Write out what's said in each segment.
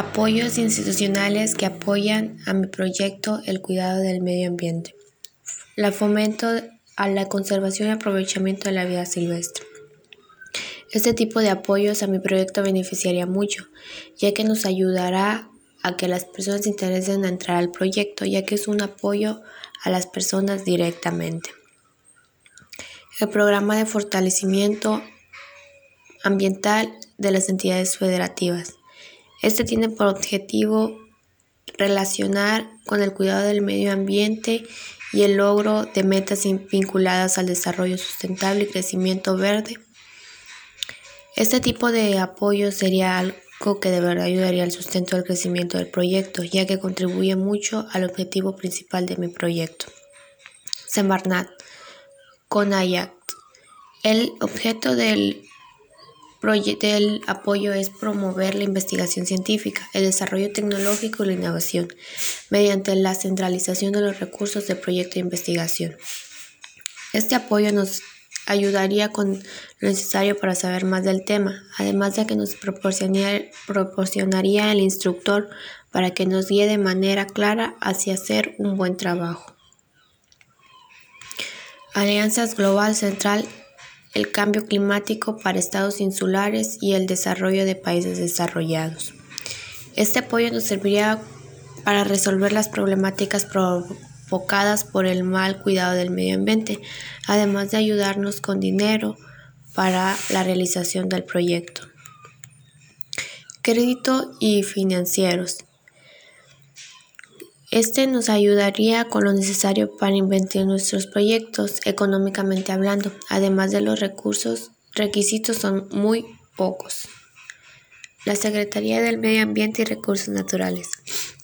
Apoyos institucionales que apoyan a mi proyecto el cuidado del medio ambiente. La fomento a la conservación y aprovechamiento de la vida silvestre. Este tipo de apoyos a mi proyecto beneficiaría mucho, ya que nos ayudará a que las personas se interesen en entrar al proyecto, ya que es un apoyo a las personas directamente. El programa de fortalecimiento ambiental de las entidades federativas. Este tiene por objetivo relacionar con el cuidado del medio ambiente y el logro de metas vinculadas al desarrollo sustentable y crecimiento verde. Este tipo de apoyo sería algo que de verdad ayudaría al sustento del crecimiento del proyecto, ya que contribuye mucho al objetivo principal de mi proyecto. Semarnat, CONAYACT. El objeto del el apoyo es promover la investigación científica, el desarrollo tecnológico y la innovación mediante la centralización de los recursos del proyecto de investigación. Este apoyo nos ayudaría con lo necesario para saber más del tema, además de que nos proporcionaría el instructor para que nos guíe de manera clara hacia hacer un buen trabajo. Alianzas Global Central el cambio climático para estados insulares y el desarrollo de países desarrollados. Este apoyo nos serviría para resolver las problemáticas provocadas por el mal cuidado del medio ambiente, además de ayudarnos con dinero para la realización del proyecto. Crédito y financieros. Este nos ayudaría con lo necesario para invertir nuestros proyectos económicamente hablando, además de los recursos requisitos son muy pocos. La Secretaría del Medio Ambiente y Recursos Naturales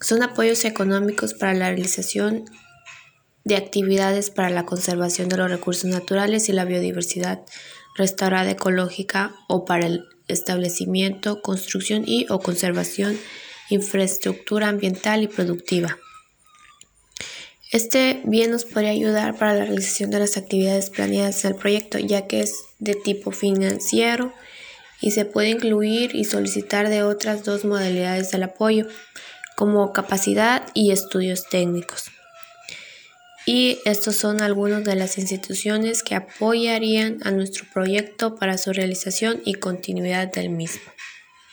son apoyos económicos para la realización de actividades para la conservación de los recursos naturales y la biodiversidad restaurada ecológica o para el establecimiento, construcción y o conservación infraestructura ambiental y productiva. Este bien nos podría ayudar para la realización de las actividades planeadas del proyecto, ya que es de tipo financiero y se puede incluir y solicitar de otras dos modalidades del apoyo, como capacidad y estudios técnicos. Y estos son algunos de las instituciones que apoyarían a nuestro proyecto para su realización y continuidad del mismo.